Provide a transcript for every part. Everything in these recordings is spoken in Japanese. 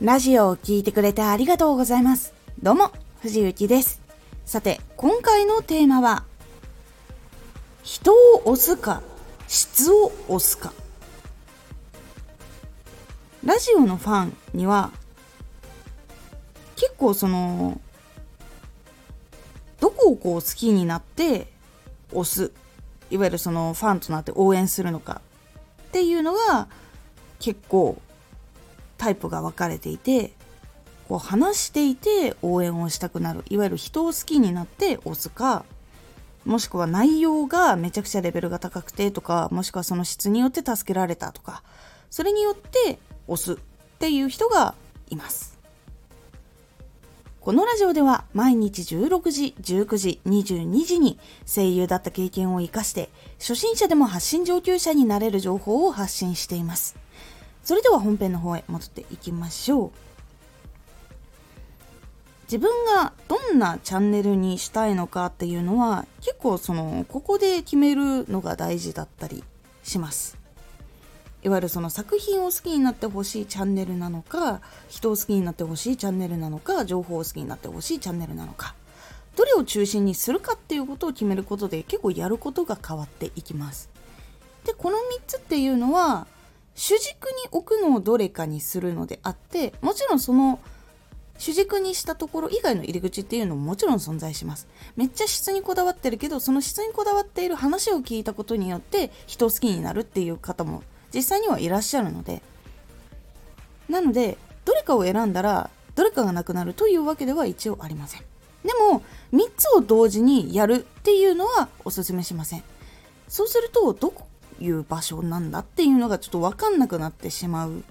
ラジオを聴いてくれてありがとうございます。どうも、藤幸です。さて、今回のテーマは、人を押すか、質を押すか。ラジオのファンには、結構その、どこをこう好きになって押す、いわゆるそのファンとなって応援するのかっていうのが結構タイプが分かれていてこう話していて応援をしたくなるいわゆる人を好きになって押すかもしくは内容がめちゃくちゃレベルが高くてとかもしくはその質によって助けられたとかそれによって押すっていう人がいますこのラジオでは毎日16時、19時、22時に声優だった経験を活かして初心者でも発信上級者になれる情報を発信しています。それでは本編の方へ戻っていきましょう。自分がどんなチャンネルにしたいのかっていうのは結構そのここで決めるのが大事だったりします。いわゆるその作品を好きになってほしいチャンネルなのか人を好きになってほしいチャンネルなのか情報を好きになってほしいチャンネルなのか。どれを中心にするかっていうことを決めることで結構やることが変わっていきます。でこの3つっていうのは主軸に置くのをどれかにするのであってもちろんその主軸にしたところ以外の入り口っていうのももちろん存在します。めっちゃ質にこだわってるけどその質にこだわっている話を聞いたことによって人を好きになるっていう方も実際にはいらっしゃるので。なのでどれかを選んだらどれかがなくなるというわけでは一応ありません。でも3つを同時にやるっていうのはおすすめしません。そうするとどこいう場所なんだっていうのがちょっと分かんなくなってしまう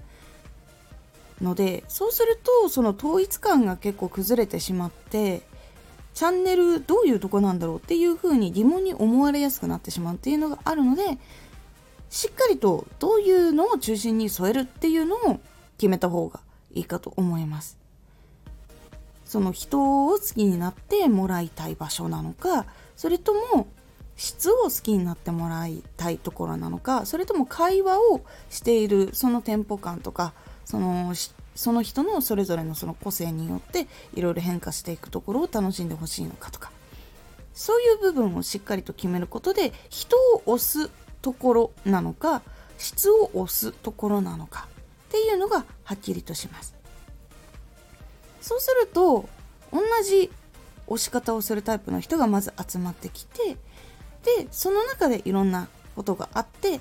のでそうするとその統一感が結構崩れてしまってチャンネルどういうとこなんだろうっていうふうに疑問に思われやすくなってしまうっていうのがあるのでしっかりとどういうのを中心に添えるっていうのを決めた方がいいかと思います。その人を好きになってもらいたい場所なのかそれとも質を好きになってもらいたいところなのかそれとも会話をしているそのテンポ感とかそのその人のそれぞれのその個性によっていろいろ変化していくところを楽しんでほしいのかとか。そういう部分をしっかりと決めることで人を押すところなのか質を押すところなのかっていうのがはっきりとします。そうすると同じ押し方をするタイプの人がまず集まってきてでその中でいろんなことがあって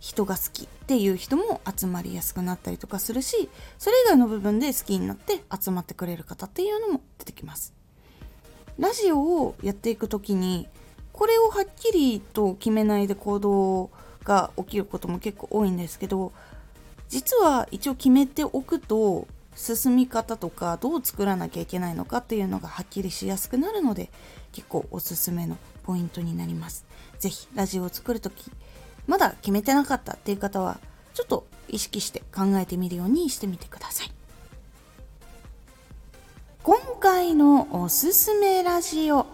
人が好きっていう人も集まりやすくなったりとかするしそれ以外の部分で好きになって集まってくれる方っていうのも出てきます。ラジオをやっていく時にこれをはっきりと決めないで行動が起きることも結構多いんですけど実は一応決めておくと進み方とかどう作らなきゃいけないのかっていうのがはっきりしやすくなるので結構おすすめのポイントになります。是非ラジオを作る時まだ決めてなかったっていう方はちょっと意識して考えてみるようにしてみてください。今回のおすすめラジオ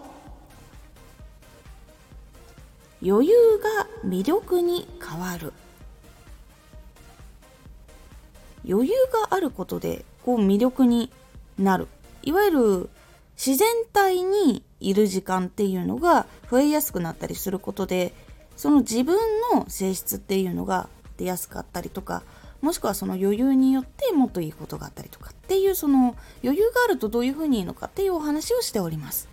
余裕が魅力に変わる余裕があることでこう魅力になるいわゆる自然体にいる時間っていうのが増えやすくなったりすることでその自分の性質っていうのが出やすかったりとかもしくはその余裕によってもっといいことがあったりとかっていうその余裕があるとどういうふうにいいのかっていうお話をしております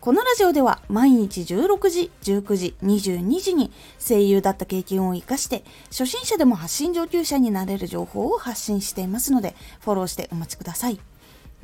このラジオでは毎日16時、19時、22時に声優だった経験を活かして初心者でも発信上級者になれる情報を発信していますのでフォローしてお待ちください。